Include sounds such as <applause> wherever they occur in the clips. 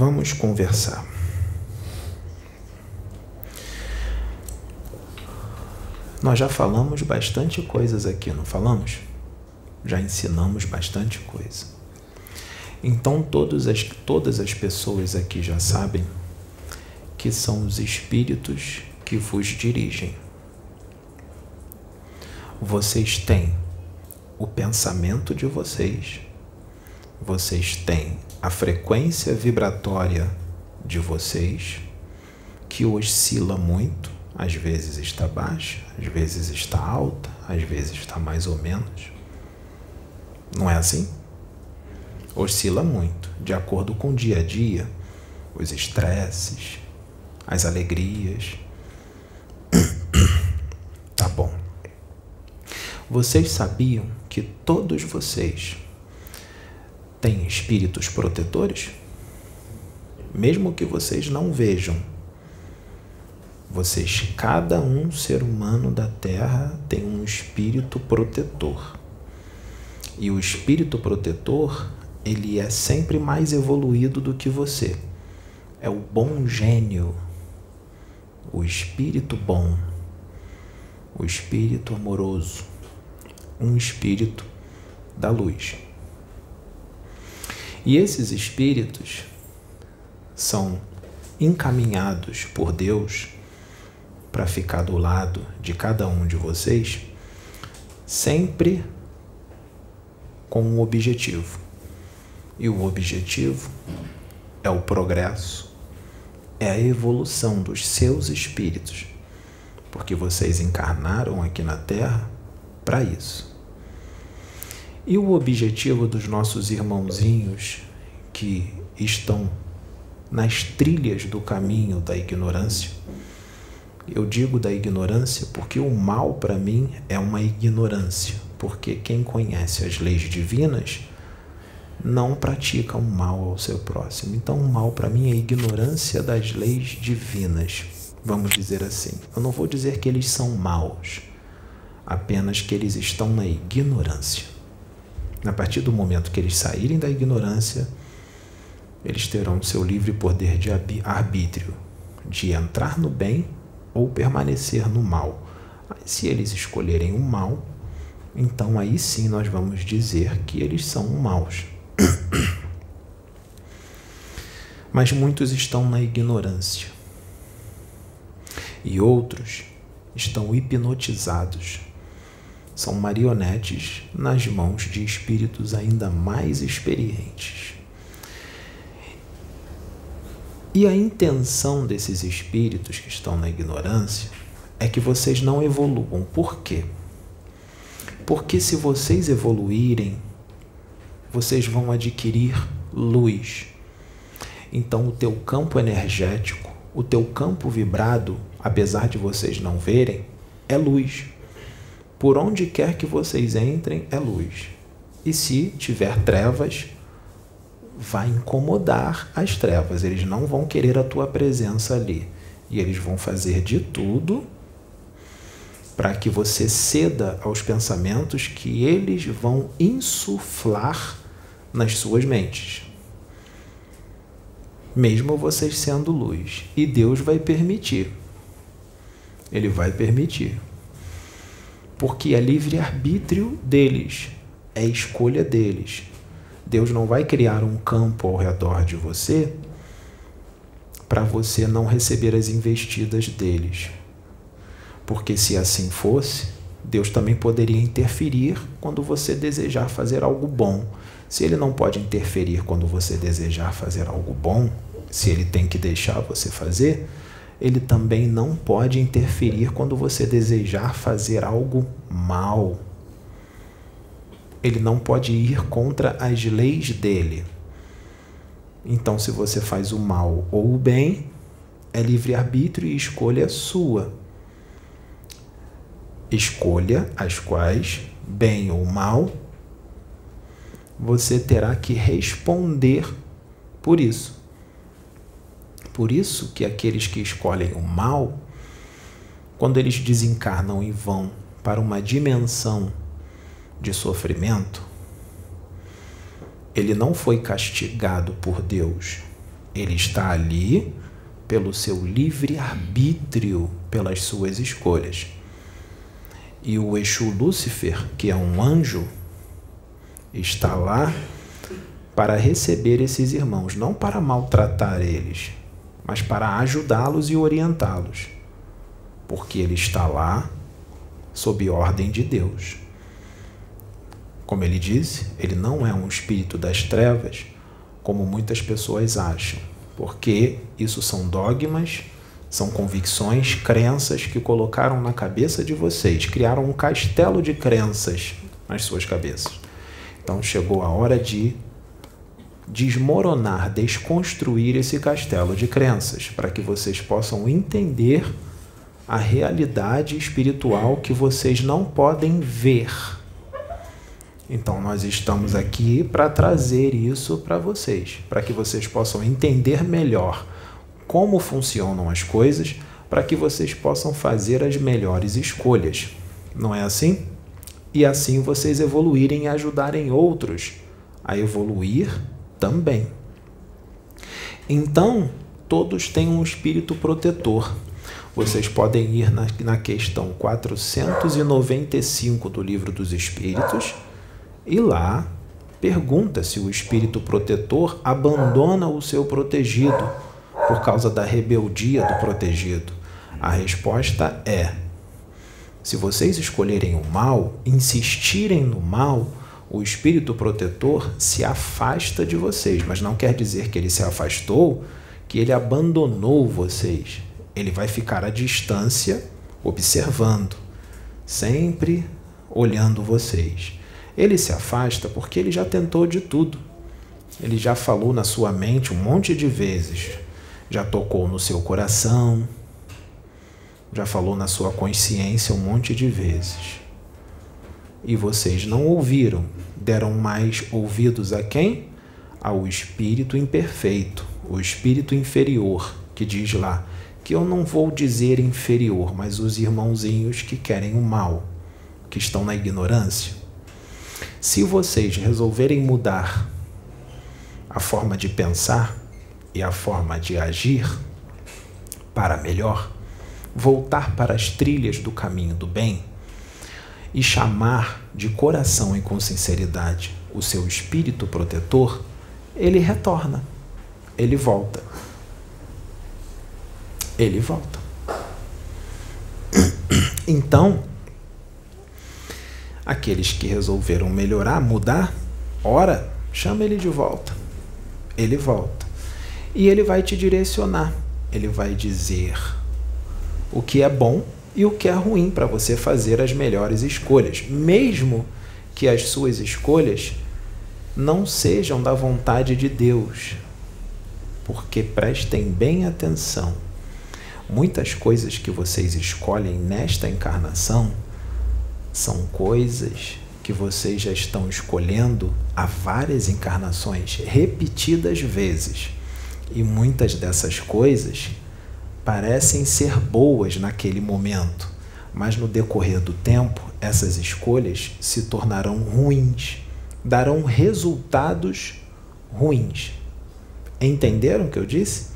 Vamos conversar. Nós já falamos bastante coisas aqui, não falamos? Já ensinamos bastante coisa. Então todas as, todas as pessoas aqui já sabem que são os espíritos que vos dirigem. Vocês têm o pensamento de vocês, vocês têm a frequência vibratória de vocês, que oscila muito, às vezes está baixa, às vezes está alta, às vezes está mais ou menos. Não é assim? Oscila muito, de acordo com o dia a dia, os estresses, as alegrias. <coughs> tá bom. Vocês sabiam que todos vocês têm espíritos protetores? Mesmo que vocês não vejam, vocês, cada um ser humano da Terra tem um espírito protetor. E o espírito protetor, ele é sempre mais evoluído do que você. É o bom gênio o espírito bom, o espírito amoroso, um espírito da luz. E esses espíritos são encaminhados por Deus para ficar do lado de cada um de vocês, sempre com um objetivo. E o objetivo é o progresso é a evolução dos seus espíritos, porque vocês encarnaram aqui na Terra para isso. E o objetivo dos nossos irmãozinhos que estão nas trilhas do caminho da ignorância, eu digo da ignorância porque o mal para mim é uma ignorância, porque quem conhece as leis divinas não pratica o mal ao seu próximo. Então, o mal para mim é ignorância das leis divinas, vamos dizer assim. Eu não vou dizer que eles são maus, apenas que eles estão na ignorância. A partir do momento que eles saírem da ignorância, eles terão seu livre poder de arbítrio, de entrar no bem ou permanecer no mal. Se eles escolherem o mal, então aí sim nós vamos dizer que eles são maus. <coughs> Mas muitos estão na ignorância e outros estão hipnotizados. São marionetes nas mãos de espíritos ainda mais experientes. E a intenção desses espíritos que estão na ignorância é que vocês não evoluam. Por quê? Porque se vocês evoluírem, vocês vão adquirir luz. Então, o teu campo energético, o teu campo vibrado, apesar de vocês não verem, é luz. Por onde quer que vocês entrem, é luz. E se tiver trevas, vai incomodar as trevas. Eles não vão querer a tua presença ali. E eles vão fazer de tudo para que você ceda aos pensamentos que eles vão insuflar nas suas mentes. Mesmo vocês sendo luz. E Deus vai permitir. Ele vai permitir. Porque é livre-arbítrio deles. É escolha deles. Deus não vai criar um campo ao redor de você para você não receber as investidas deles. Porque se assim fosse, Deus também poderia interferir quando você desejar fazer algo bom se ele não pode interferir quando você desejar fazer algo bom, se ele tem que deixar você fazer, ele também não pode interferir quando você desejar fazer algo mal. Ele não pode ir contra as leis dele. Então, se você faz o mal ou o bem, é livre-arbítrio e escolha sua. Escolha as quais, bem ou mal, você terá que responder por isso. Por isso que aqueles que escolhem o mal, quando eles desencarnam e vão para uma dimensão de sofrimento, ele não foi castigado por Deus, Ele está ali pelo seu livre arbítrio, pelas suas escolhas. E o Exu Lúcifer, que é um anjo, está lá para receber esses irmãos, não para maltratar eles, mas para ajudá-los e orientá-los, porque ele está lá sob ordem de Deus. Como ele disse, ele não é um espírito das trevas, como muitas pessoas acham, porque isso são dogmas, são convicções, crenças que colocaram na cabeça de vocês, criaram um castelo de crenças nas suas cabeças. Então chegou a hora de desmoronar, desconstruir esse castelo de crenças, para que vocês possam entender a realidade espiritual que vocês não podem ver então, nós estamos aqui para trazer isso para vocês, para que vocês possam entender melhor como funcionam as coisas, para que vocês possam fazer as melhores escolhas. Não é assim? E assim vocês evoluírem e ajudarem outros a evoluir também. Então, todos têm um espírito protetor. Vocês podem ir na, na questão 495 do Livro dos Espíritos e lá pergunta se o espírito protetor abandona o seu protegido por causa da rebeldia do protegido. A resposta é: se vocês escolherem o mal, insistirem no mal, o espírito protetor se afasta de vocês, mas não quer dizer que ele se afastou, que ele abandonou vocês. Ele vai ficar à distância, observando, sempre olhando vocês. Ele se afasta porque ele já tentou de tudo. Ele já falou na sua mente um monte de vezes, já tocou no seu coração, já falou na sua consciência um monte de vezes. E vocês não ouviram, deram mais ouvidos a quem? Ao espírito imperfeito, o espírito inferior, que diz lá que eu não vou dizer inferior, mas os irmãozinhos que querem o mal, que estão na ignorância. Se vocês resolverem mudar a forma de pensar e a forma de agir para melhor, voltar para as trilhas do caminho do bem e chamar de coração e com sinceridade o seu espírito protetor, ele retorna, ele volta. Ele volta. <coughs> Então, Aqueles que resolveram melhorar, mudar, ora, chama ele de volta. Ele volta. E ele vai te direcionar. Ele vai dizer o que é bom e o que é ruim para você fazer as melhores escolhas, mesmo que as suas escolhas não sejam da vontade de Deus. Porque prestem bem atenção. Muitas coisas que vocês escolhem nesta encarnação são coisas que vocês já estão escolhendo há várias encarnações, repetidas vezes. E muitas dessas coisas parecem ser boas naquele momento, mas no decorrer do tempo, essas escolhas se tornarão ruins, darão resultados ruins. Entenderam o que eu disse?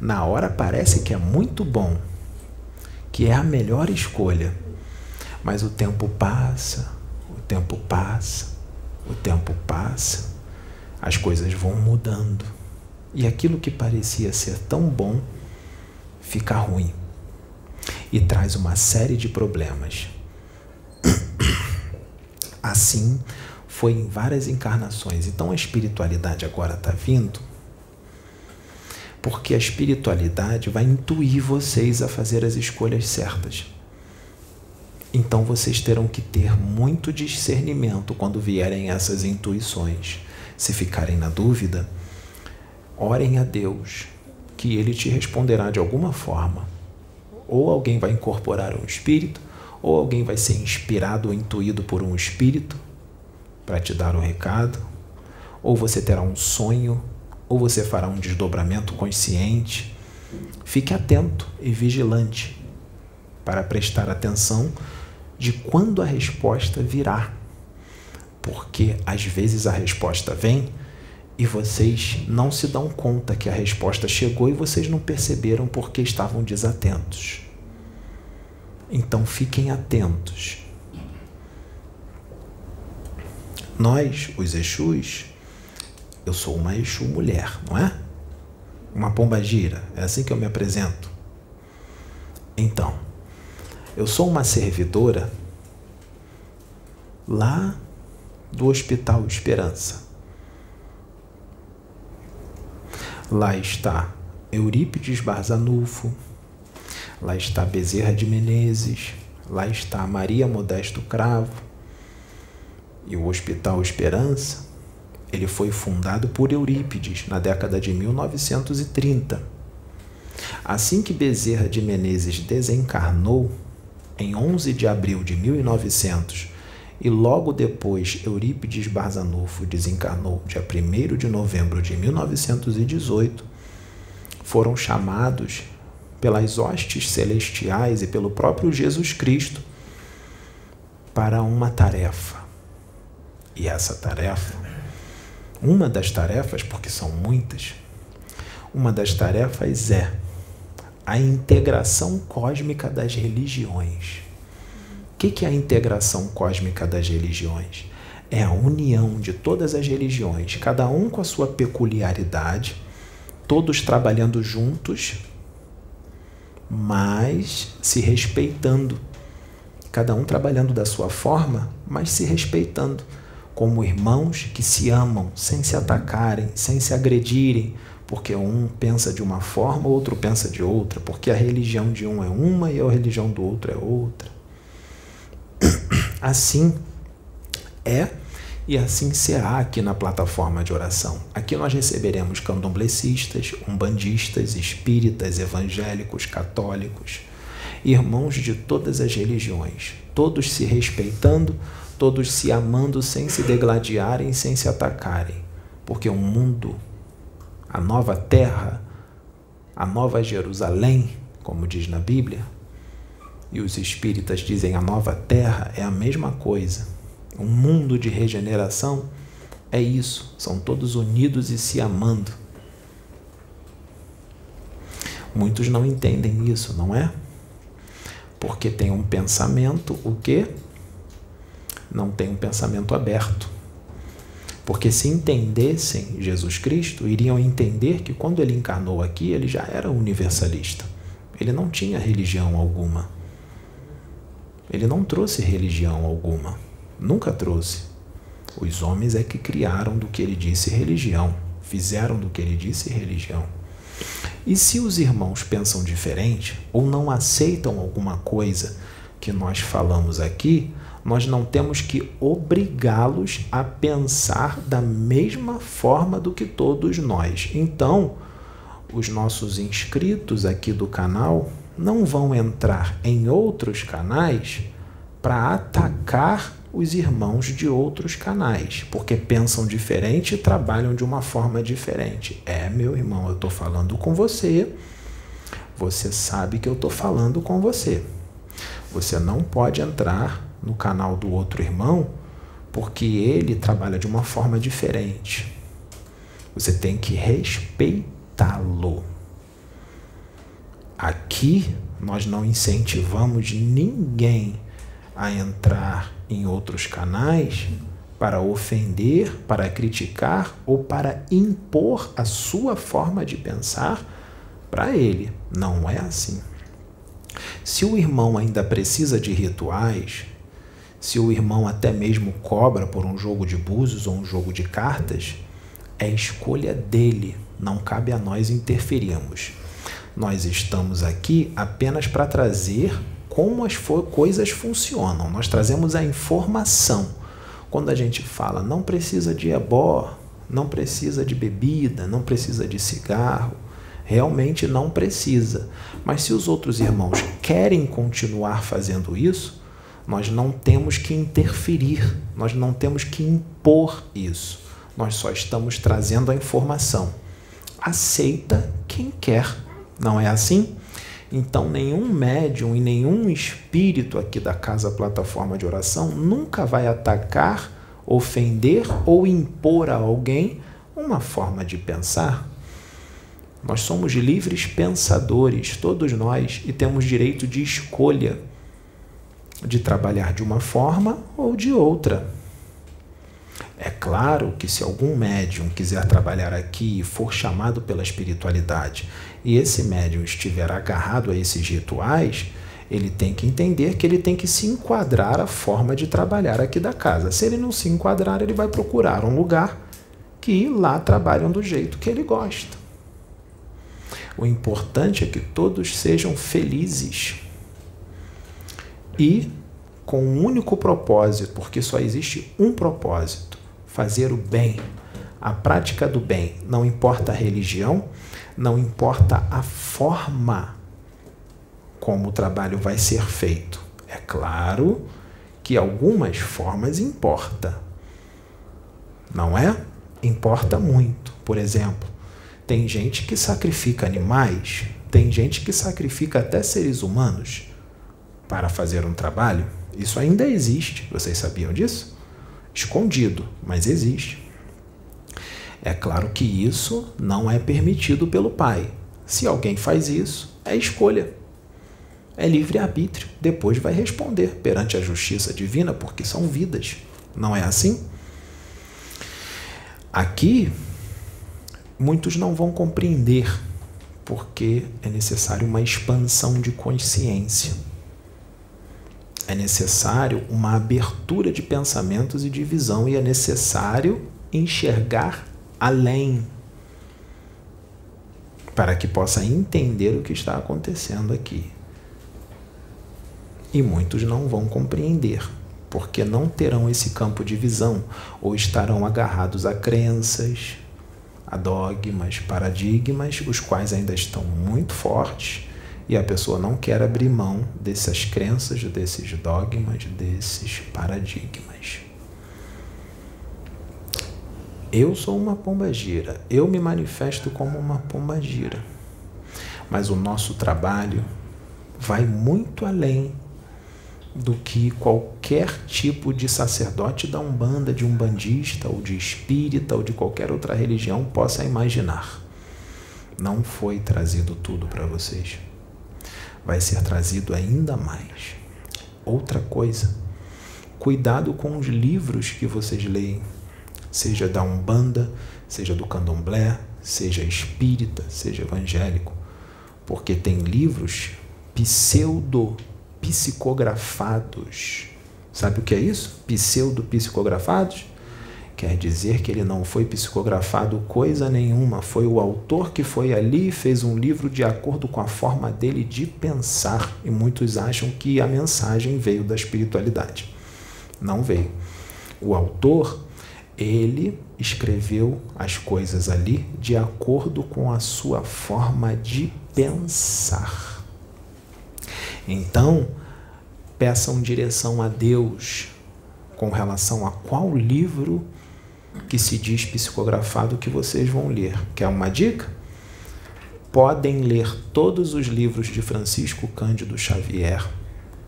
Na hora parece que é muito bom, que é a melhor escolha mas o tempo passa, o tempo passa, o tempo passa, as coisas vão mudando. E aquilo que parecia ser tão bom fica ruim e traz uma série de problemas. <coughs> Assim foi em várias encarnações. Então a espiritualidade agora está vindo porque a espiritualidade vai intuir vocês a fazer as escolhas certas. Então vocês terão que ter muito discernimento quando vierem essas intuições. Se ficarem na dúvida, orem a Deus, que Ele te responderá de alguma forma. Ou alguém vai incorporar um espírito, ou alguém vai ser inspirado ou intuído por um espírito para te dar um recado, ou você terá um sonho, ou você fará um desdobramento consciente. Fique atento e vigilante para prestar atenção de quando a resposta virá. Porque às vezes a resposta vem e vocês não se dão conta que a resposta chegou e vocês não perceberam porque estavam desatentos. Então fiquem atentos. Nós, os Exus, eu sou uma Exu mulher, não é? Uma pomba gira, é assim que eu me apresento. Então, eu sou uma servidora lá do Hospital Esperança. Lá está Eurípides Barzanufo, lá está Bezerra de Menezes, lá está Maria Modesto Cravo. E o Hospital Esperança, ele foi fundado por Eurípides na década de 1930. Assim que Bezerra de Menezes desencarnou, em 11 de abril de 1900, e logo depois Eurípides Barzanufo desencarnou, dia 1 de novembro de 1918, foram chamados pelas hostes celestiais e pelo próprio Jesus Cristo para uma tarefa. E essa tarefa, uma das tarefas, porque são muitas, uma das tarefas é a integração cósmica das religiões. O que é a integração cósmica das religiões? É a união de todas as religiões, cada um com a sua peculiaridade, todos trabalhando juntos, mas se respeitando. Cada um trabalhando da sua forma, mas se respeitando, como irmãos que se amam, sem se atacarem, sem se agredirem, porque um pensa de uma forma, outro pensa de outra, porque a religião de um é uma e a religião do outro é outra. Assim é e assim será aqui na plataforma de oração. Aqui nós receberemos candomblecistas, umbandistas, espíritas, evangélicos, católicos, irmãos de todas as religiões, todos se respeitando, todos se amando sem se degladiarem, sem se atacarem, porque o mundo, a nova terra, a nova Jerusalém, como diz na Bíblia, e os espíritas dizem a nova terra é a mesma coisa. Um mundo de regeneração é isso, são todos unidos e se amando. Muitos não entendem isso, não é? Porque tem um pensamento, o quê? Não tem um pensamento aberto. Porque se entendessem Jesus Cristo, iriam entender que quando ele encarnou aqui, ele já era universalista. Ele não tinha religião alguma. Ele não trouxe religião alguma, nunca trouxe. Os homens é que criaram do que ele disse religião, fizeram do que ele disse religião. E se os irmãos pensam diferente ou não aceitam alguma coisa que nós falamos aqui, nós não temos que obrigá-los a pensar da mesma forma do que todos nós. Então, os nossos inscritos aqui do canal não vão entrar em outros canais para atacar os irmãos de outros canais, porque pensam diferente e trabalham de uma forma diferente. É, meu irmão, eu estou falando com você, você sabe que eu estou falando com você. Você não pode entrar no canal do outro irmão porque ele trabalha de uma forma diferente. Você tem que respeitá-lo. Aqui nós não incentivamos ninguém a entrar em outros canais para ofender, para criticar ou para impor a sua forma de pensar para ele. Não é assim. Se o irmão ainda precisa de rituais, se o irmão até mesmo cobra por um jogo de búzios ou um jogo de cartas, é escolha dele, não cabe a nós interferirmos. Nós estamos aqui apenas para trazer como as coisas funcionam. Nós trazemos a informação. Quando a gente fala não precisa de ebó, não precisa de bebida, não precisa de cigarro, realmente não precisa. Mas se os outros irmãos querem continuar fazendo isso, nós não temos que interferir, nós não temos que impor isso. Nós só estamos trazendo a informação. Aceita quem quer não é assim? Então, nenhum médium e nenhum espírito aqui da casa plataforma de oração nunca vai atacar, ofender ou impor a alguém uma forma de pensar. Nós somos livres pensadores, todos nós, e temos direito de escolha de trabalhar de uma forma ou de outra. Claro que se algum médium quiser trabalhar aqui e for chamado pela espiritualidade e esse médium estiver agarrado a esses rituais, ele tem que entender que ele tem que se enquadrar a forma de trabalhar aqui da casa. Se ele não se enquadrar, ele vai procurar um lugar que lá trabalham do jeito que ele gosta. O importante é que todos sejam felizes e com um único propósito, porque só existe um propósito: fazer o bem. A prática do bem, não importa a religião, não importa a forma como o trabalho vai ser feito. É claro que algumas formas importa. Não é? Importa muito. Por exemplo, tem gente que sacrifica animais, tem gente que sacrifica até seres humanos para fazer um trabalho. Isso ainda existe. Vocês sabiam disso? Escondido, mas existe. É claro que isso não é permitido pelo pai. Se alguém faz isso, é escolha é livre-arbítrio. Depois vai responder perante a justiça divina, porque são vidas. Não é assim? Aqui, muitos não vão compreender, porque é necessário uma expansão de consciência. É necessário uma abertura de pensamentos e de visão, e é necessário enxergar além para que possa entender o que está acontecendo aqui. E muitos não vão compreender, porque não terão esse campo de visão ou estarão agarrados a crenças, a dogmas, paradigmas, os quais ainda estão muito fortes e a pessoa não quer abrir mão dessas crenças, desses dogmas, desses paradigmas. Eu sou uma pomba gira, eu me manifesto como uma pomba gira. Mas o nosso trabalho vai muito além do que qualquer tipo de sacerdote da Umbanda, de umbandista ou de espírita ou de qualquer outra religião possa imaginar. Não foi trazido tudo para vocês. Vai ser trazido ainda mais. Outra coisa, cuidado com os livros que vocês leem, seja da Umbanda, seja do Candomblé, seja espírita, seja evangélico, porque tem livros pseudo psicografados. Sabe o que é isso? Pseudo-psicografados? Quer dizer que ele não foi psicografado coisa nenhuma, foi o autor que foi ali e fez um livro de acordo com a forma dele de pensar. E muitos acham que a mensagem veio da espiritualidade. Não veio. O autor, ele escreveu as coisas ali de acordo com a sua forma de pensar. Então, peçam direção a Deus com relação a qual livro que se diz psicografado que vocês vão ler. Quer uma dica? Podem ler todos os livros de Francisco Cândido Xavier,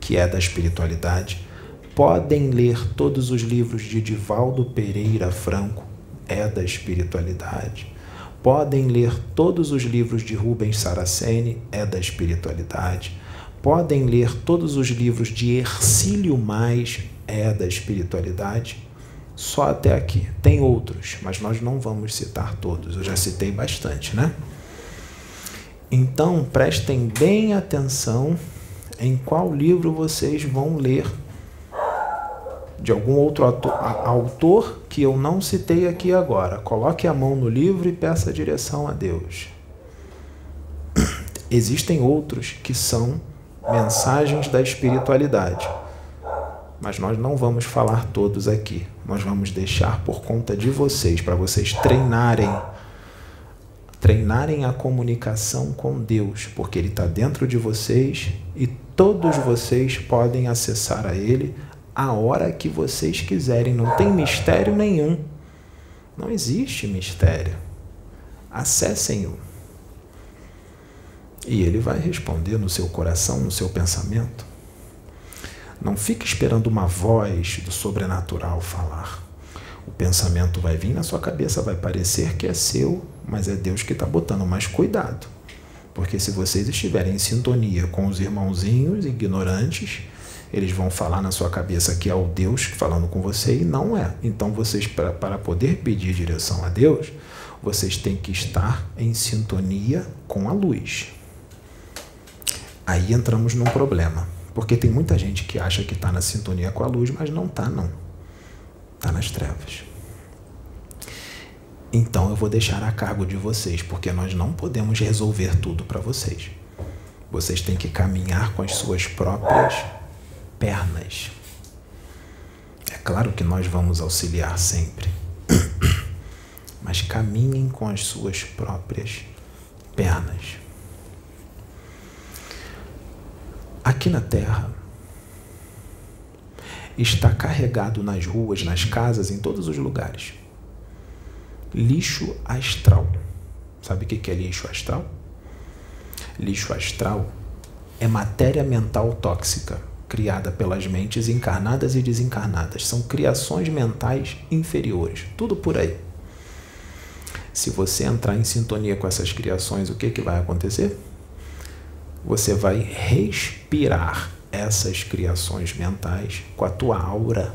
que é da espiritualidade. Podem ler todos os livros de Divaldo Pereira Franco, é da espiritualidade. Podem ler todos os livros de Rubens Saraceni, é da espiritualidade podem ler todos os livros de Ercílio Mais, é da espiritualidade, só até aqui. Tem outros, mas nós não vamos citar todos. Eu já citei bastante, né? Então, prestem bem atenção em qual livro vocês vão ler de algum outro autor, que eu não citei aqui agora. Coloque a mão no livro e peça direção a Deus. <clears throat> Existem outros que são mensagens da espiritualidade. Mas nós não vamos falar todos aqui. Nós vamos deixar por conta de vocês, para vocês treinarem treinarem a comunicação com Deus, porque Ele está dentro de vocês e todos vocês podem acessar a Ele a hora que vocês quiserem. Não tem mistério nenhum. Não existe mistério. Acessem-o. E ele vai responder no seu coração, no seu pensamento. Não fique esperando uma voz do sobrenatural falar. O pensamento vai vir na sua cabeça, vai parecer que é seu, mas é Deus que está botando. Mas cuidado, porque se vocês estiverem em sintonia com os irmãozinhos ignorantes, eles vão falar na sua cabeça que é o Deus falando com você e não é. Então, vocês, para poder pedir direção a Deus, vocês têm que estar em sintonia com a luz. Aí entramos num problema, porque tem muita gente que acha que está na sintonia com a luz, mas não está, não. Está nas trevas. Então eu vou deixar a cargo de vocês, porque nós não podemos resolver tudo para vocês. Vocês têm que caminhar com as suas próprias pernas. É claro que nós vamos auxiliar sempre, <clears throat> mas caminhem com as suas próprias pernas. Aqui na Terra está carregado nas ruas, nas casas, em todos os lugares. Lixo astral. Sabe o que é lixo astral? Lixo astral é matéria mental tóxica criada pelas mentes encarnadas e desencarnadas. São criações mentais inferiores. Tudo por aí. Se você entrar em sintonia com essas criações, o que, que vai acontecer? Você vai respirar essas criações mentais com a tua aura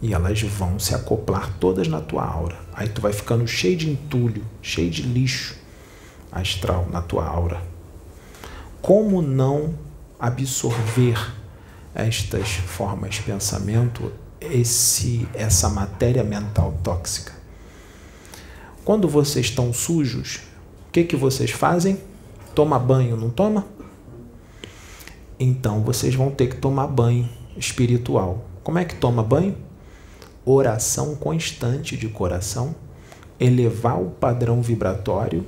e elas vão se acoplar todas na tua aura. Aí tu vai ficando cheio de entulho, cheio de lixo astral na tua aura. Como não absorver estas formas de pensamento, esse, essa matéria mental tóxica. Quando vocês estão sujos, o que, que vocês fazem? Toma banho, não toma? Então vocês vão ter que tomar banho espiritual. Como é que toma banho? Oração constante de coração, elevar o padrão vibratório,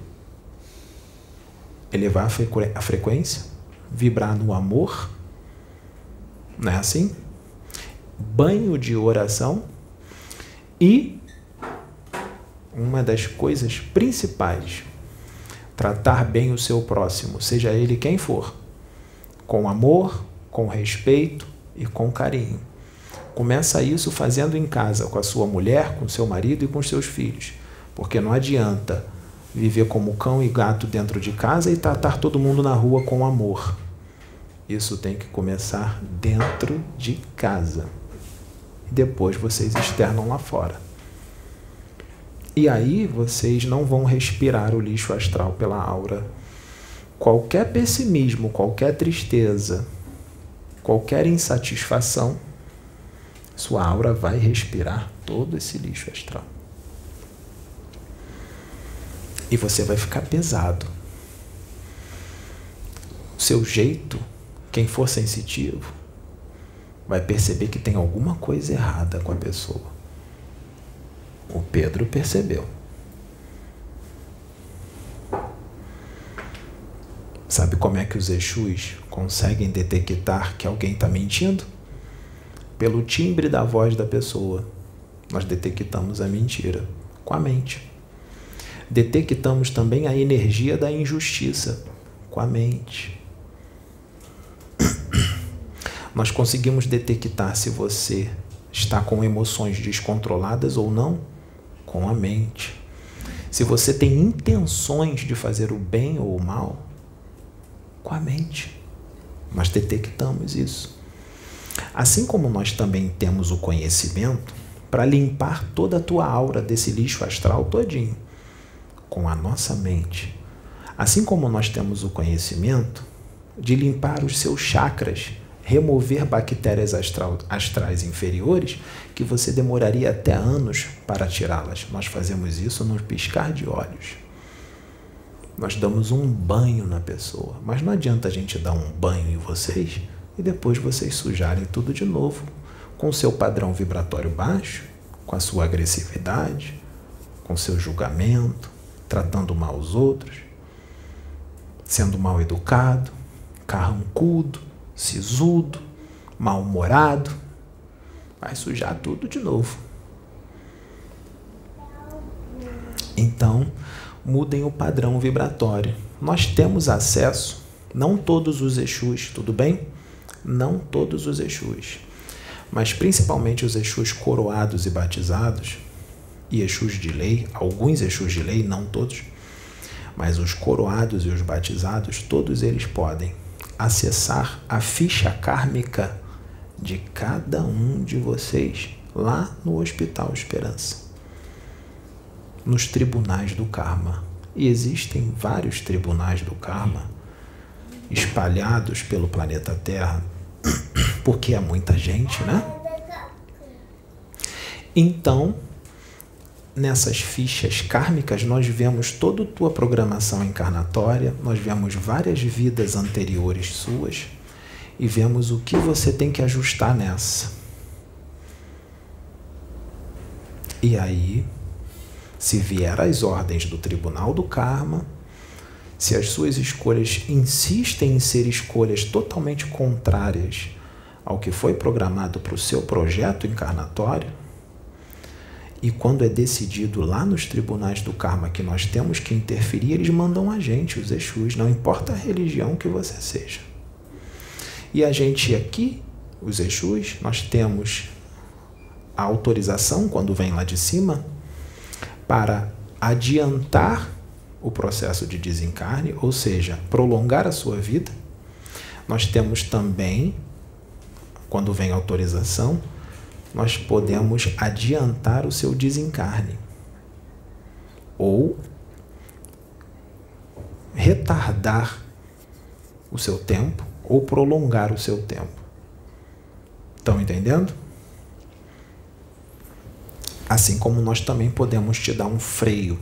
elevar a frequência, vibrar no amor não é assim? Banho de oração e uma das coisas principais, tratar bem o seu próximo, seja ele quem for, com amor, com respeito e com carinho. Começa isso fazendo em casa, com a sua mulher, com seu marido e com seus filhos, porque não adianta viver como cão e gato dentro de casa e tratar todo mundo na rua com amor. Isso tem que começar dentro de casa. Depois vocês externam lá fora. E aí vocês não vão respirar o lixo astral pela aura. Qualquer pessimismo, qualquer tristeza, qualquer insatisfação, sua aura vai respirar todo esse lixo astral. E você vai ficar pesado. O seu jeito quem for sensitivo vai perceber que tem alguma coisa errada com a pessoa. O Pedro percebeu. Sabe como é que os Exus conseguem detectar que alguém está mentindo? Pelo timbre da voz da pessoa. Nós detectamos a mentira com a mente. Detectamos também a energia da injustiça com a mente <coughs> nós conseguimos detectar se você está com emoções descontroladas ou não com a mente. Se você tem intenções de fazer o bem ou o mal com a mente. Nós detectamos isso. Assim como nós também temos o conhecimento para limpar toda a tua aura desse lixo astral todinho com a nossa mente. Assim como nós temos o conhecimento de limpar os seus chakras remover bactérias astral, astrais inferiores que você demoraria até anos para tirá-las. Nós fazemos isso no piscar de olhos. Nós damos um banho na pessoa, mas não adianta a gente dar um banho em vocês e depois vocês sujarem tudo de novo com seu padrão vibratório baixo, com a sua agressividade, com seu julgamento, tratando mal os outros, sendo mal educado, carrancudo, sisudo, mal-humorado, vai sujar tudo de novo. Então, mudem o padrão vibratório. Nós temos acesso, não todos os Exus, tudo bem? Não todos os Exus, mas principalmente os Exus coroados e batizados, e Exus de lei, alguns Exus de lei, não todos, mas os coroados e os batizados, todos eles podem acessar a ficha kármica de cada um de vocês lá no Hospital Esperança, nos tribunais do karma. E existem vários tribunais do karma espalhados pelo planeta Terra, <coughs> porque é muita gente, né? Então, nessas fichas kármicas, nós vemos toda a tua programação encarnatória, nós vemos várias vidas anteriores suas e vemos o que você tem que ajustar nessa. E aí, se vier as ordens do Tribunal do Karma, se as suas escolhas insistem em ser escolhas totalmente contrárias ao que foi programado para o seu projeto encarnatório, e quando é decidido lá nos tribunais do karma que nós temos que interferir, eles mandam a gente, os Exus, não importa a religião que você seja. E a gente aqui, os Exus, nós temos a autorização, quando vem lá de cima, para adiantar o processo de desencarne, ou seja, prolongar a sua vida. Nós temos também, quando vem autorização, nós podemos adiantar o seu desencarne ou retardar o seu tempo ou prolongar o seu tempo. Estão entendendo? Assim como nós também podemos te dar um freio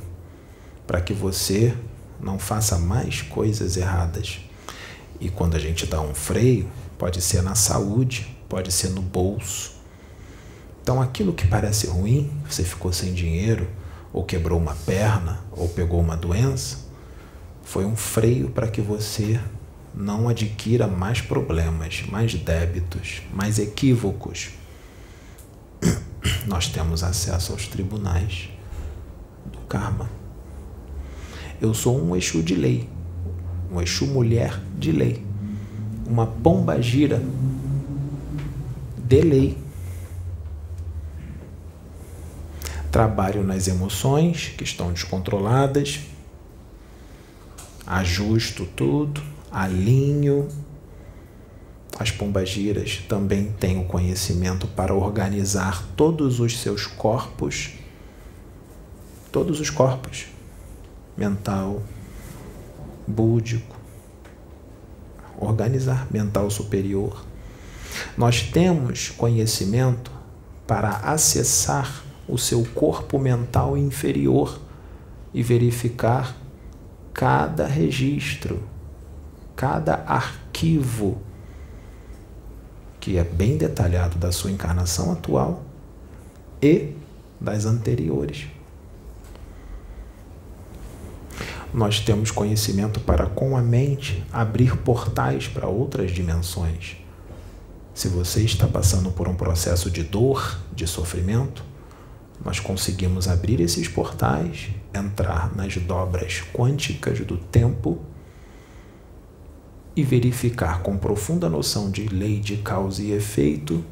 para que você não faça mais coisas erradas. E quando a gente dá um freio, pode ser na saúde, pode ser no bolso. Então aquilo que parece ruim, você ficou sem dinheiro, ou quebrou uma perna, ou pegou uma doença, foi um freio para que você não adquira mais problemas, mais débitos, mais equívocos <coughs> nós temos acesso aos tribunais do karma. Eu sou um Exu de lei, um Exu mulher de lei, uma pomba gira de lei. Trabalho nas emoções que estão descontroladas, ajusto tudo, alinho. As pombagiras também têm o conhecimento para organizar todos os seus corpos, todos os corpos, mental, búdico, organizar mental superior. Nós temos conhecimento para acessar o seu corpo mental inferior e verificar cada registro, cada arquivo que é bem detalhado da sua encarnação atual e das anteriores. Nós temos conhecimento para, com a mente, abrir portais para outras dimensões. Se você está passando por um processo de dor, de sofrimento, nós conseguimos abrir esses portais, entrar nas dobras quânticas do tempo e verificar com profunda noção de lei de causa e efeito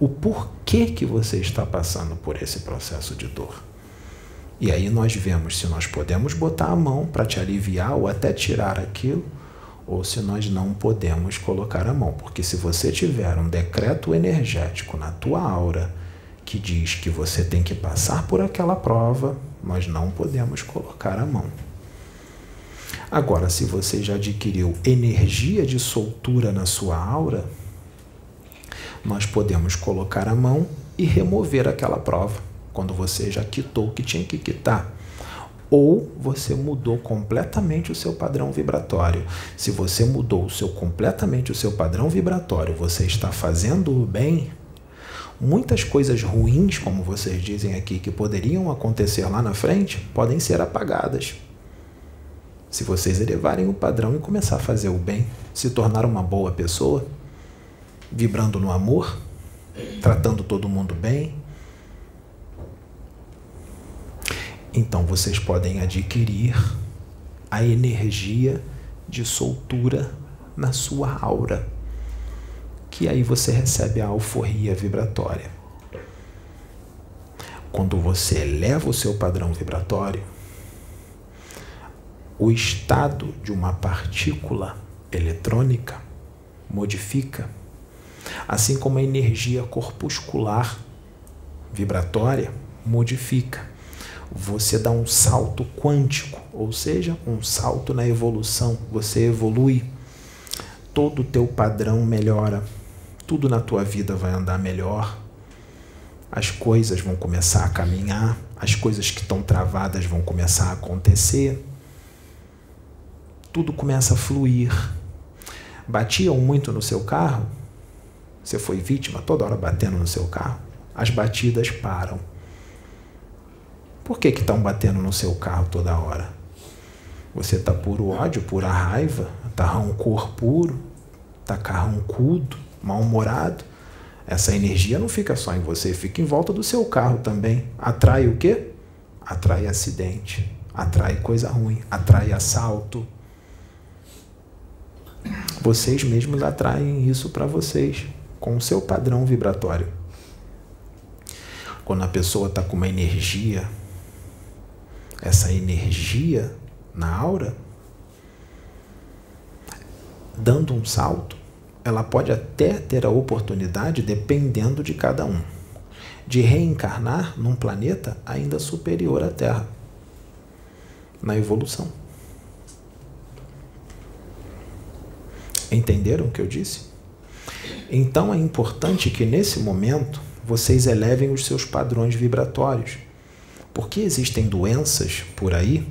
o porquê que você está passando por esse processo de dor. E aí nós vemos se nós podemos botar a mão para te aliviar ou até tirar aquilo, ou se nós não podemos colocar a mão, porque se você tiver um decreto energético na tua aura que diz que você tem que passar por aquela prova, nós não podemos colocar a mão. Agora, se você já adquiriu energia de soltura na sua aura, nós podemos colocar a mão e remover aquela prova quando você já quitou o que tinha que quitar. Ou você mudou completamente o seu padrão vibratório. Se você mudou o seu, completamente o seu padrão vibratório, você está fazendo o bem, muitas coisas ruins, como vocês dizem aqui, que poderiam acontecer lá na frente, podem ser apagadas. Se vocês elevarem o padrão e começar a fazer o bem, se tornar uma boa pessoa, vibrando no amor, tratando todo mundo bem, então vocês podem adquirir a energia de soltura na sua aura, que aí você recebe a alforria vibratória. Quando você eleva o seu padrão vibratório, o estado de uma partícula eletrônica modifica, assim como a energia corpuscular vibratória modifica. Você dá um salto quântico, ou seja, um salto na evolução. Você evolui, todo o teu padrão melhora, tudo na tua vida vai andar melhor. As coisas vão começar a caminhar, as coisas que estão travadas vão começar a acontecer. Tudo começa a fluir. Batiam muito no seu carro? Você foi vítima toda hora batendo no seu carro? As batidas param por que estão batendo no seu carro toda hora? Você está puro ódio, pura raiva, está rancor puro, está carrancudo, mal-humorado. Essa energia não fica só em você, fica em volta do seu carro também. Atrai o quê? Atrai acidente, atrai coisa ruim, atrai assalto. Vocês mesmos atraem isso para vocês, com o seu padrão vibratório. Quando a pessoa está com uma energia essa energia na aura, dando um salto, ela pode até ter a oportunidade, dependendo de cada um, de reencarnar num planeta ainda superior à Terra, na evolução. Entenderam o que eu disse? Então é importante que nesse momento vocês elevem os seus padrões vibratórios porque existem doenças por aí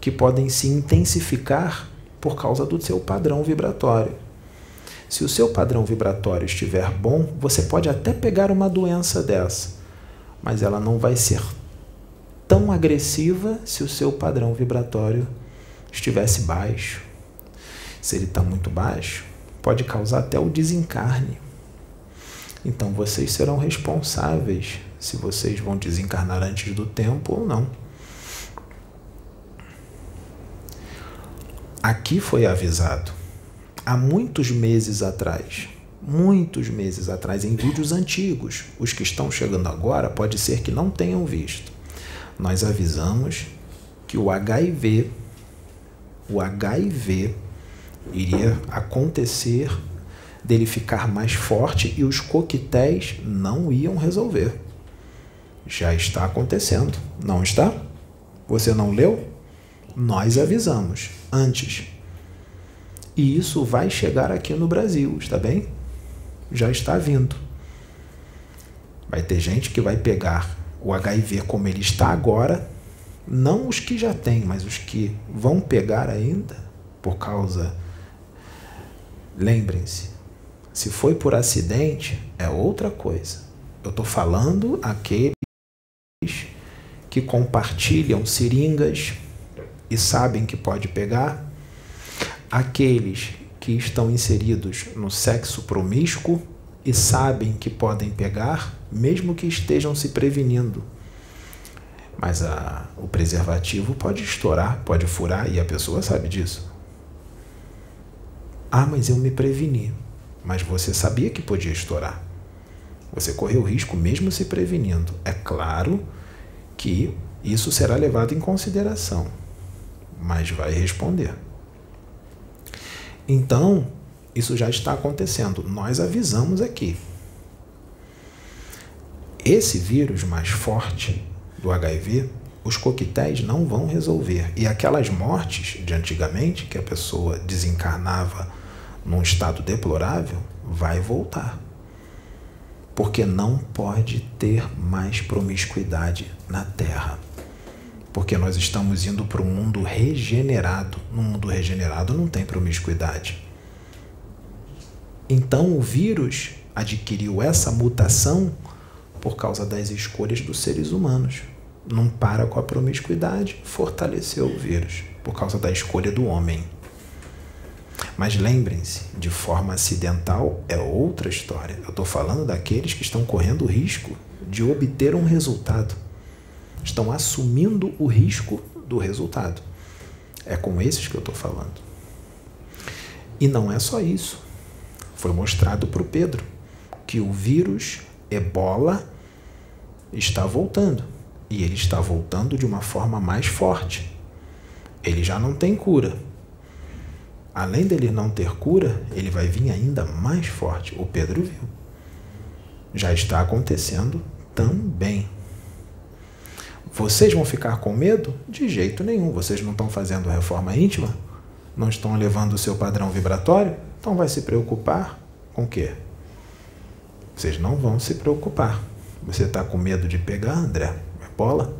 que podem se intensificar por causa do seu padrão vibratório. Se o seu padrão vibratório estiver bom, você pode até pegar uma doença dessa, mas ela não vai ser tão agressiva se o seu padrão vibratório estivesse baixo. Se ele está muito baixo, pode causar até o desencarne. Então vocês serão responsáveis se vocês vão desencarnar antes do tempo ou não. Aqui foi avisado há muitos meses atrás, muitos meses atrás, em vídeos antigos. Os que estão chegando agora pode ser que não tenham visto. Nós avisamos que o HIV, o HIV iria acontecer dele ficar mais forte e os coquetéis não iam resolver. Já está acontecendo, não está? Você não leu? Nós avisamos antes. E isso vai chegar aqui no Brasil, está bem? Já está vindo. Vai ter gente que vai pegar o HIV como ele está agora, não os que já têm, mas os que vão pegar ainda por causa. Lembrem-se, se foi por acidente, é outra coisa. Eu estou falando aquele que compartilham seringas e sabem que pode pegar, aqueles que estão inseridos no sexo promíscuo e sabem que podem pegar, mesmo que estejam se prevenindo. Mas a, o preservativo pode estourar, pode furar e a pessoa sabe disso. Ah, mas eu me preveni. Mas você sabia que podia estourar. Você correu risco mesmo se prevenindo. É claro que isso será levado em consideração, mas vai responder. Então, isso já está acontecendo. Nós avisamos aqui. Esse vírus mais forte do HIV, os coquetéis não vão resolver. E aquelas mortes de antigamente, que a pessoa desencarnava num estado deplorável, vai voltar porque não pode ter mais promiscuidade na Terra. Porque nós estamos indo para um mundo regenerado. No mundo regenerado não tem promiscuidade. Então o vírus adquiriu essa mutação por causa das escolhas dos seres humanos. Não para com a promiscuidade, fortaleceu o vírus por causa da escolha do homem. Mas lembrem-se, de forma acidental é outra história. Eu estou falando daqueles que estão correndo o risco de obter um resultado. Estão assumindo o risco do resultado. É com esses que eu estou falando. E não é só isso. Foi mostrado para o Pedro que o vírus ebola está voltando. E ele está voltando de uma forma mais forte. Ele já não tem cura. Além dele não ter cura, ele vai vir ainda mais forte. O Pedro viu. Já está acontecendo também. Vocês vão ficar com medo? De jeito nenhum. Vocês não estão fazendo reforma íntima? Não estão elevando o seu padrão vibratório? Então vai se preocupar com o quê? Vocês não vão se preocupar. Você está com medo de pegar, André? É bola?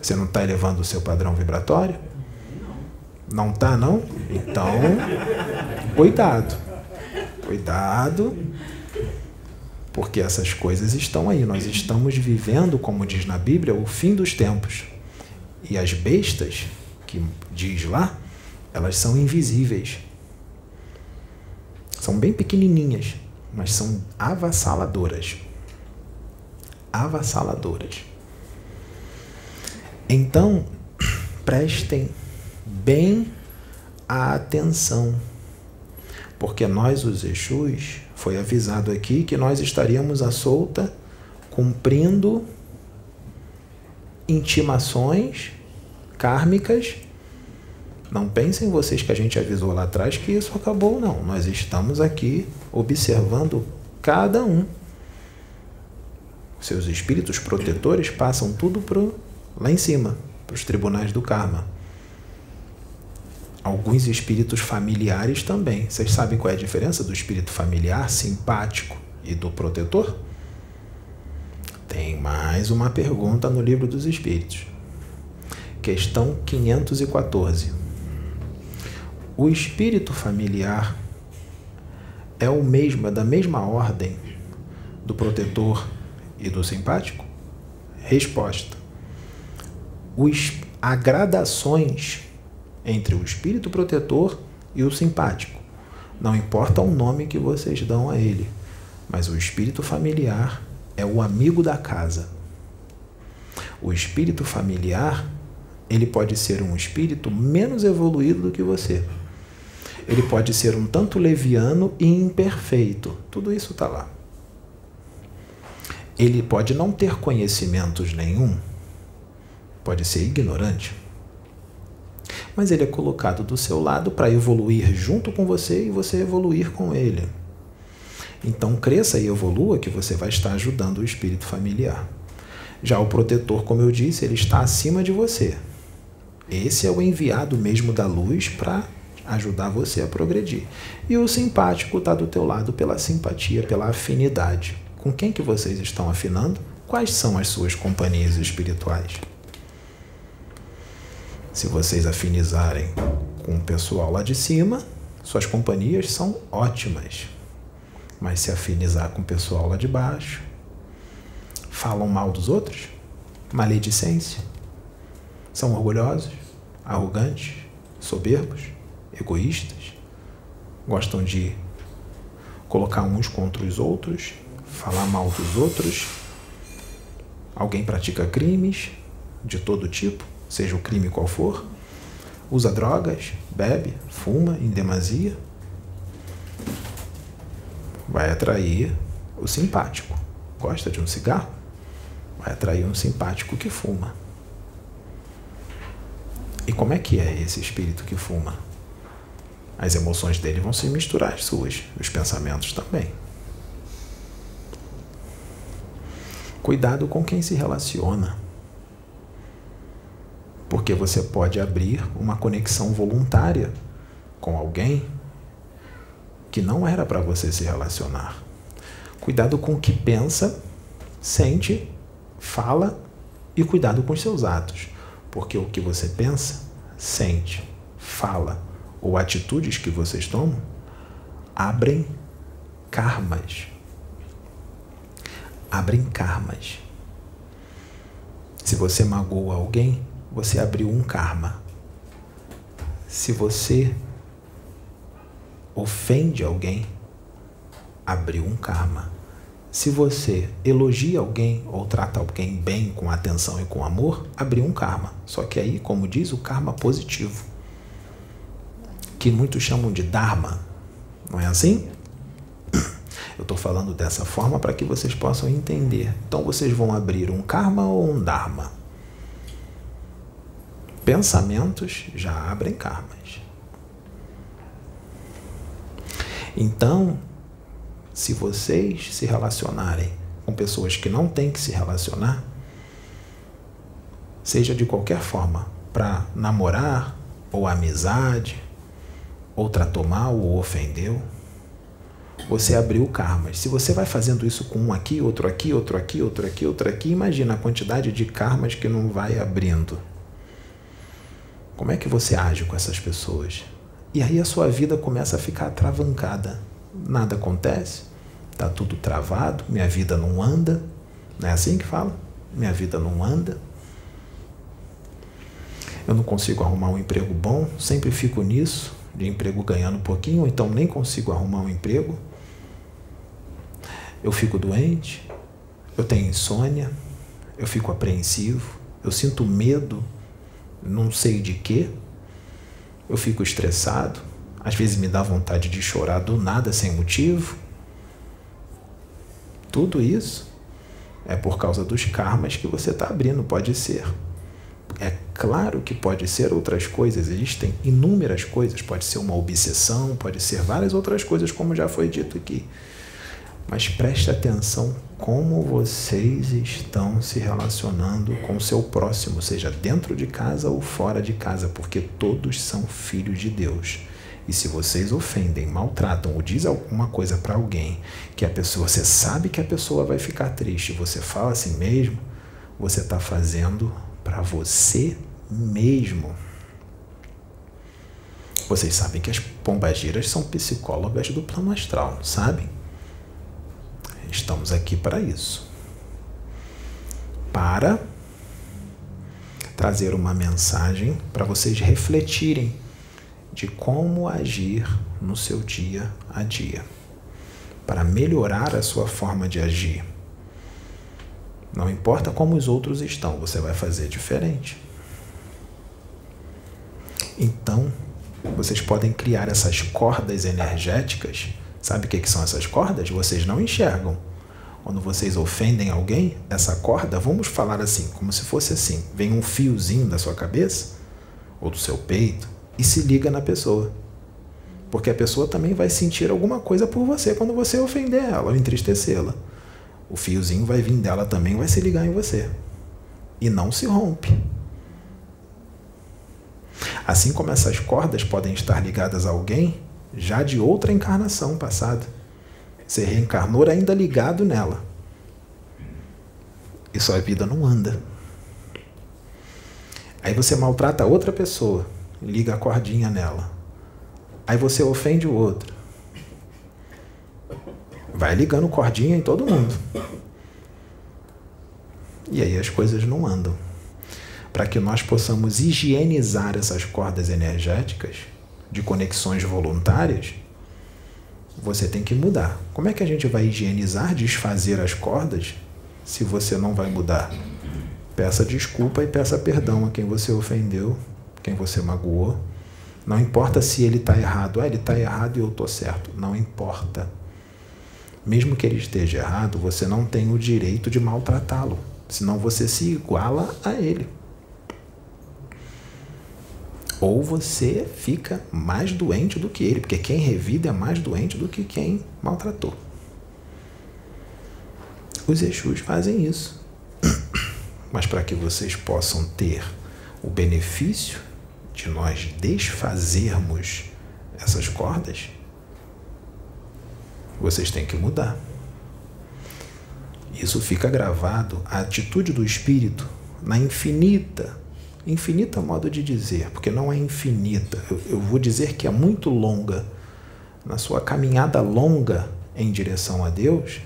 Você não está elevando o seu padrão vibratório? Não está, não? Então, cuidado. Cuidado, porque essas coisas estão aí. Nós estamos vivendo, como diz na Bíblia, o fim dos tempos. E as bestas, que diz lá, elas são invisíveis. São bem pequenininhas, mas são avassaladoras. Avassaladoras. Então, <clears throat> prestem bem a atenção, porque nós, os Exus, foi avisado aqui que nós estaríamos à solta cumprindo intimações kármicas. Não pensem vocês que a gente avisou lá atrás que isso acabou, não. Nós estamos aqui observando cada um. Seus espíritos protetores passam tudo pro, lá em cima, para os tribunais do karma. Alguns espíritos familiares também. Vocês sabem qual é a diferença do espírito familiar, simpático e do protetor? Tem mais uma pergunta no livro dos Espíritos. Questão 514. O espírito familiar é o mesmo, é da mesma ordem do protetor e do simpático? Resposta. Os, há gradações entre o espírito protetor e o simpático. Não importa o nome que vocês dão a ele, mas o espírito familiar é o amigo da casa. O espírito familiar, ele pode ser um espírito menos evoluído do que você. Ele pode ser um tanto leviano e imperfeito. Tudo isso está lá. Ele pode não ter conhecimentos nenhum, pode ser ignorante, mas ele é colocado do seu lado para evoluir junto com você e você evoluir com ele. Então cresça e evolua que você vai estar ajudando o espírito familiar. Já o protetor, como eu disse, ele está acima de você. Esse é o enviado mesmo da luz para ajudar você a progredir. E o simpático está do teu lado pela simpatia, pela afinidade. Com quem que vocês estão afinando? Quais são as suas companhias espirituais? Se vocês afinizarem com o pessoal lá de cima, suas companhias são ótimas. Mas se afinizar com o pessoal lá de baixo, falam mal dos outros, maledicência, são orgulhosos, arrogantes, soberbos, egoístas, gostam de colocar uns contra os outros, falar mal dos outros. Alguém pratica crimes de todo tipo, seja o crime qual for, usa drogas, bebe, fuma em demasia, vai atrair o simpático. Gosta de um cigarro? Vai atrair um simpático que fuma. E como é que é esse espírito que fuma? As emoções dele vão se misturar às suas, os pensamentos também. Cuidado com quem se relaciona porque você pode abrir uma conexão voluntária com alguém que não era para você se relacionar. Cuidado com o que pensa, sente, fala e cuidado com os seus atos, porque o que você pensa, sente, fala ou atitudes que vocês tomam abrem karmas. Abrem karmas. Se você magoa alguém, você abriu um karma. Se você ofende alguém, abriu um karma. Se você elogia alguém ou trata alguém bem, com atenção e com amor, abriu um karma. Só que aí, como diz, o karma positivo, que muitos chamam de dharma, não é assim? <coughs> Eu estou falando dessa forma para que vocês possam entender. Então vocês vão abrir um karma ou um dharma? Pensamentos já abrem karmas. Então, se vocês se relacionarem com pessoas que não têm que se relacionar, seja de qualquer forma, para namorar, ou amizade, ou tratou mal, ou ofendeu, você abriu karmas. Se você vai fazendo isso com um aqui, outro aqui, outro aqui, outro aqui, outro aqui, imagina a quantidade de karmas que não vai abrindo. Como é que você age com essas pessoas? E aí a sua vida começa a ficar travancada. Nada acontece, tá tudo travado, minha vida não anda. Não é assim que fala? Minha vida não anda. Eu não consigo arrumar um emprego bom, sempre fico nisso, de emprego ganhando um pouquinho, ou então nem consigo arrumar um emprego. Eu fico doente, eu tenho insônia, eu fico apreensivo, eu sinto medo, não sei de quê, eu fico estressado, às vezes me dá vontade de chorar do nada sem motivo. Tudo isso é por causa dos karmas que você está abrindo, pode ser. É claro que pode ser outras coisas, existem inúmeras coisas, pode ser uma obsessão, pode ser várias outras coisas, como já foi dito aqui. Mas preste atenção como vocês estão se relacionando com seu próximo, seja dentro de casa ou fora de casa, porque todos são filhos de Deus. E se vocês ofendem, maltratam ou dizem alguma coisa para alguém que a pessoa, você sabe que a pessoa vai ficar triste, você fala assim mesmo, você está fazendo para você mesmo. Vocês sabem que as pombagiras são psicólogas do plano astral, sabem? Estamos aqui para isso. Para trazer uma mensagem para vocês refletirem de como agir no seu dia a dia, para melhorar a sua forma de agir. Não importa como os outros estão, você vai fazer diferente. Então, vocês podem criar essas cordas energéticas. Sabe o que, são essas cordas? Vocês não enxergam. Quando vocês ofendem alguém, essa corda, vamos falar assim, como se fosse assim: vem um fiozinho da sua cabeça ou do seu peito e se liga na pessoa. Porque a pessoa também vai sentir alguma coisa por você quando você ofender ela ou entristecê-la o fiozinho vai vir dela também, vai se ligar em você. E não se rompe. Assim como essas cordas podem estar ligadas a alguém já de outra encarnação passada. Você reencarnou ainda ligado nela. E sua vida não anda. Aí você maltrata outra pessoa, liga a cordinha nela. Aí você ofende o outro. Vai ligando cordinha em todo mundo. E aí as coisas não andam. Para que nós possamos higienizar essas cordas energéticas de conexões voluntárias, você tem que mudar. Como é que a gente vai higienizar, desfazer as cordas, se você não vai mudar? Peça desculpa e peça perdão a quem você ofendeu, quem você magoou. Não importa se ele está errado. Ah, ele está errado e eu estou certo. Não importa. Mesmo que ele esteja errado, você não tem o direito de maltratá-lo, senão você se iguala a ele. Ou você fica mais doente do que ele, porque quem revida é mais doente do que quem maltratou. Os Exus fazem isso. <clears throat> Mas para que vocês possam ter o benefício de nós desfazermos essas cordas, vocês têm que mudar. Isso fica gravado, a atitude do espírito, na infinita, infinita modo de dizer, porque não é infinita, eu, eu vou dizer que é muito longa, na sua caminhada longa em direção a Deus,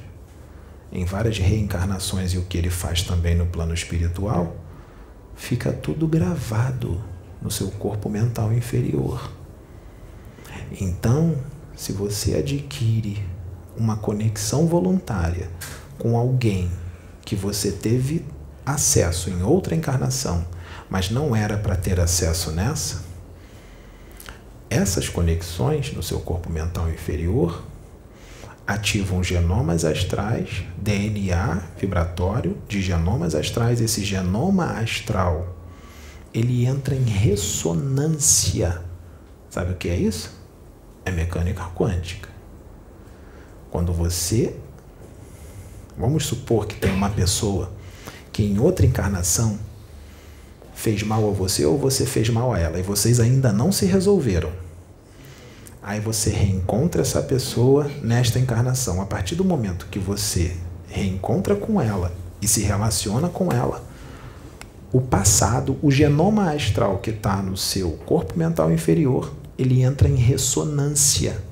em várias reencarnações e o que ele faz também no plano espiritual, fica tudo gravado no seu corpo mental inferior. Então, se você adquire uma conexão voluntária com alguém que você teve acesso em outra encarnação, mas não era para ter acesso nessa, essas conexões no seu corpo mental inferior ativam genomas astrais, DNA vibratório de genomas astrais. Esse genoma astral ele entra em ressonância. Sabe o que é isso? É mecânica quântica. Quando você. Vamos supor que tem uma pessoa que em outra encarnação fez mal a você ou você fez mal a ela e vocês ainda não se resolveram. Aí você reencontra essa pessoa nesta encarnação. A partir do momento que você reencontra com ela e se relaciona com ela, o passado, o genoma astral que está no seu corpo mental inferior, ele entra em ressonância.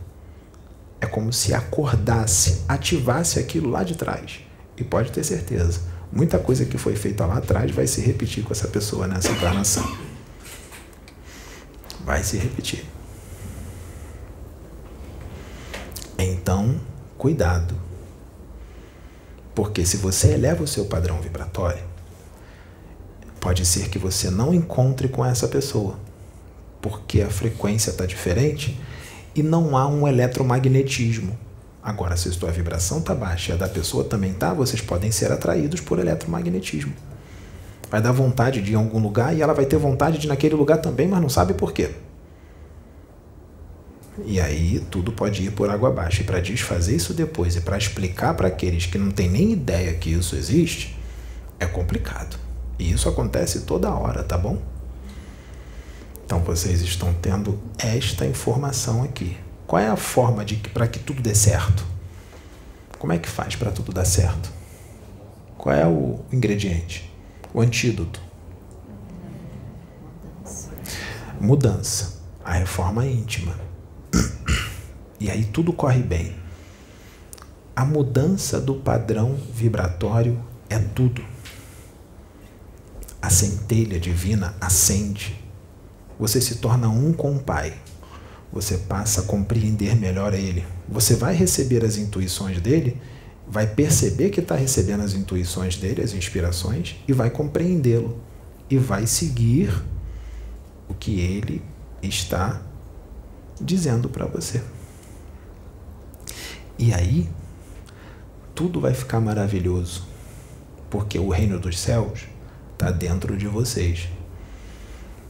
É como se acordasse, ativasse aquilo lá de trás. E pode ter certeza, muita coisa que foi feita lá atrás vai se repetir com essa pessoa nessa encarnação. Vai se repetir. Então, cuidado. Porque se você eleva o seu padrão vibratório, pode ser que você não encontre com essa pessoa, porque a frequência está diferente e não há um eletromagnetismo. Agora, se a vibração está baixa e a da pessoa também está, vocês podem ser atraídos por eletromagnetismo. Vai dar vontade de ir a algum lugar e ela vai ter vontade de ir naquele lugar também, mas não sabe por quê. E aí tudo pode ir por água abaixo. E para desfazer isso depois e para explicar para aqueles que não têm nem ideia que isso existe, é complicado. E isso acontece toda hora, tá bom? Então vocês estão tendo esta informação aqui. Qual é a forma de para que tudo dê certo? Como é que faz para tudo dar certo? Qual é o ingrediente? O antídoto? Mudança. A reforma íntima. <clears throat> E aí tudo corre bem. A mudança do padrão vibratório é tudo a centelha divina acende. Você se torna um com o Pai. Você passa a compreender melhor Ele. Você vai receber as intuições dele, vai perceber que está recebendo as intuições dele, as inspirações, e vai compreendê-lo. E vai seguir o que ele está dizendo para você. E aí, tudo vai ficar maravilhoso, porque o reino dos céus está dentro de vocês.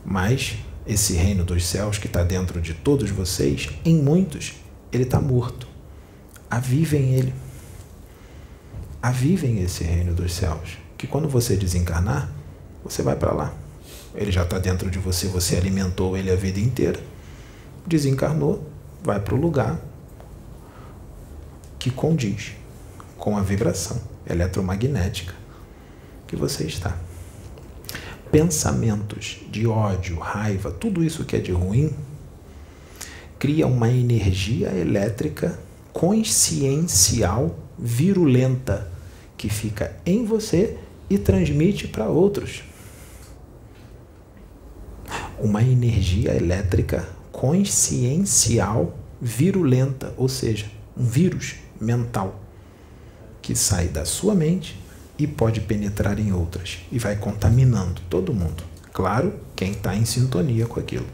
Mas esse reino dos céus que está dentro de todos vocês, em muitos, ele está morto. Avivem ele. Avivem esse reino dos céus. Que quando você desencarnar, você vai para lá. Ele já está dentro de você, você alimentou ele a vida inteira. Desencarnou, vai para o lugar que condiz com a vibração eletromagnética que você está pensamentos de ódio, raiva, tudo isso que é de ruim, cria uma energia elétrica consciencial virulenta que fica em você e transmite para outros. Uma energia elétrica consciencial virulenta, ou seja, um vírus mental que sai da sua mente e pode penetrar em outras e vai contaminando todo mundo. Claro, quem está em sintonia com aquilo.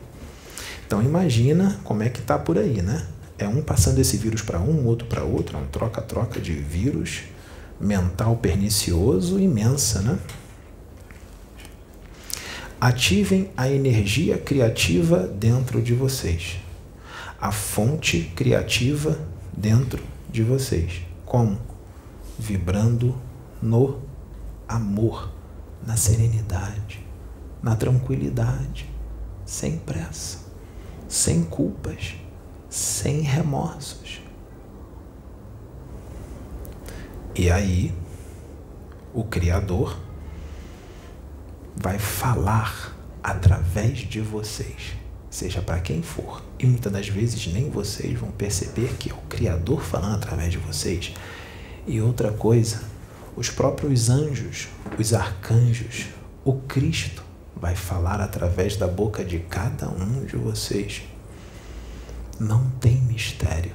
Então imagina como é que está por aí, né? É um passando esse vírus para um, outro para outro, é um troca-troca de vírus mental pernicioso imensa, né? Ativem a energia criativa dentro de vocês. A fonte criativa dentro de vocês. Como? Vibrando no amor, na serenidade, na tranquilidade, sem pressa, sem culpas, sem remorsos. E aí, o Criador vai falar através de vocês, seja para quem for. E muitas das vezes nem vocês vão perceber que é o Criador falando através de vocês. E outra coisa, os próprios anjos, os arcanjos, o Cristo vai falar através da boca de cada um de vocês. Não tem mistério.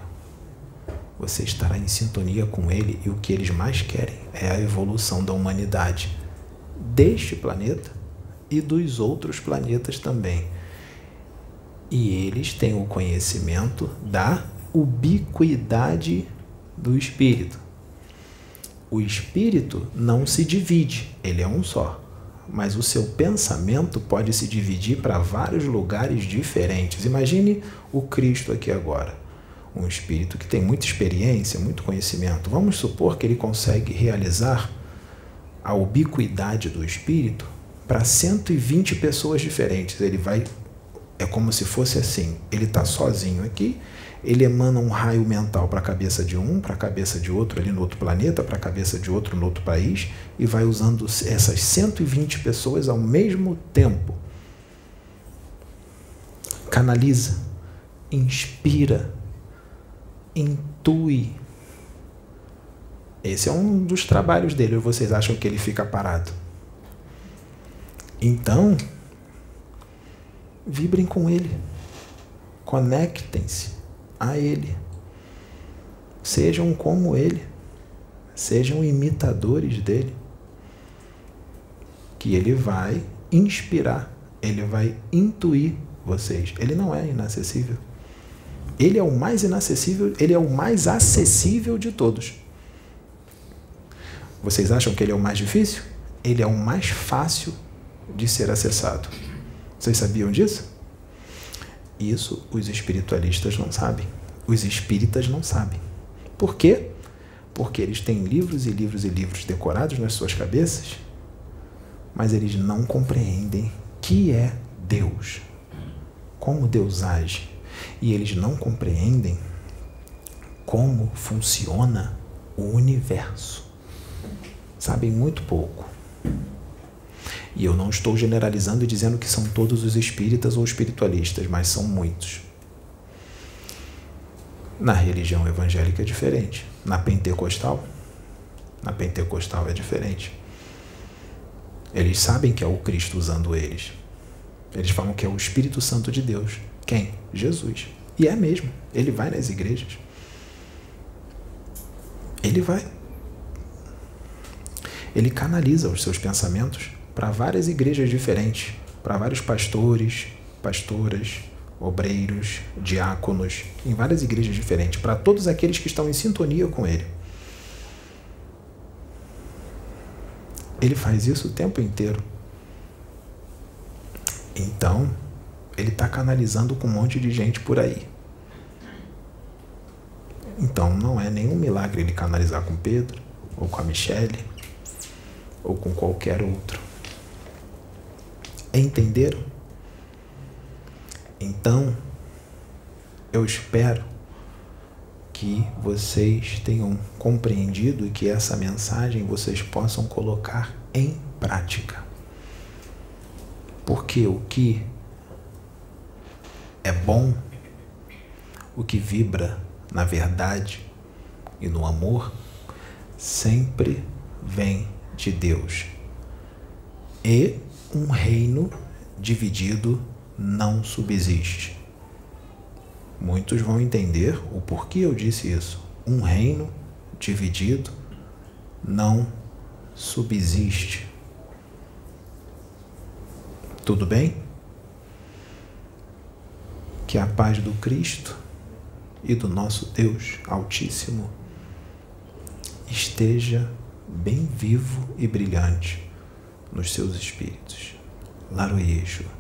Você estará em sintonia com Ele e o que eles mais querem é a evolução da humanidade deste planeta e dos outros planetas também. E eles têm o conhecimento da ubiquidade do espírito. O espírito não se divide, ele é um só. Mas o seu pensamento pode se dividir para vários lugares diferentes. Imagine o Cristo aqui agora. Um espírito que tem muita experiência, muito conhecimento. Vamos supor que ele consegue realizar a ubiquidade do espírito para 120 pessoas diferentes. Ele vai. É como se fosse assim: ele está sozinho aqui, ele emana um raio mental para a cabeça de um, para a cabeça de outro ali no outro planeta, para a cabeça de outro no outro país, e vai usando essas 120 pessoas ao mesmo tempo. Canaliza, inspira, intui. Esse é um dos trabalhos dele. Ou vocês acham que ele fica parado? Então, vibrem com ele. Conectem-se a ele. Sejam como ele. Sejam imitadores dele. Que ele vai inspirar, ele vai intuir vocês. Ele não é inacessível. Ele é o mais inacessível, ele é o mais acessível de todos. Vocês acham que ele é o mais difícil? Ele é o mais fácil de ser acessado. Vocês sabiam disso? Isso os espiritualistas não sabem. Os espíritas não sabem. Por quê? Porque eles têm livros e livros e livros decorados nas suas cabeças, mas eles não compreendem que é Deus, como Deus age. E eles não compreendem como funciona o universo. Sabem muito pouco. E eu não estou generalizando e dizendo que são todos os espíritas ou espiritualistas, mas são muitos. Na religião evangélica é diferente. Na pentecostal, na pentecostal é diferente. Eles sabem que é o Cristo usando eles. Eles falam que é o Espírito Santo de Deus. Quem? Jesus. E é mesmo. Ele vai nas igrejas. Ele vai. Ele canaliza os seus pensamentos para várias igrejas diferentes, para vários pastores, pastoras, obreiros, diáconos, em várias igrejas diferentes, para todos aqueles que estão em sintonia com ele. Ele faz isso o tempo inteiro. Então, ele está canalizando com um monte de gente por aí. Então, não é nenhum milagre ele canalizar com Pedro, ou com a Michelle, ou com qualquer outro. Entenderam? Então, eu espero que vocês tenham compreendido e que essa mensagem vocês possam colocar em prática. Porque o que é bom, o que vibra na verdade e no amor, sempre vem de Deus. E um reino dividido não subsiste. Muitos vão entender o porquê eu disse isso. Um reino dividido não subsiste. Tudo bem? Que a paz do Cristo e do nosso Deus Altíssimo esteja bem vivo e brilhante nos seus espíritos. Laroyejo.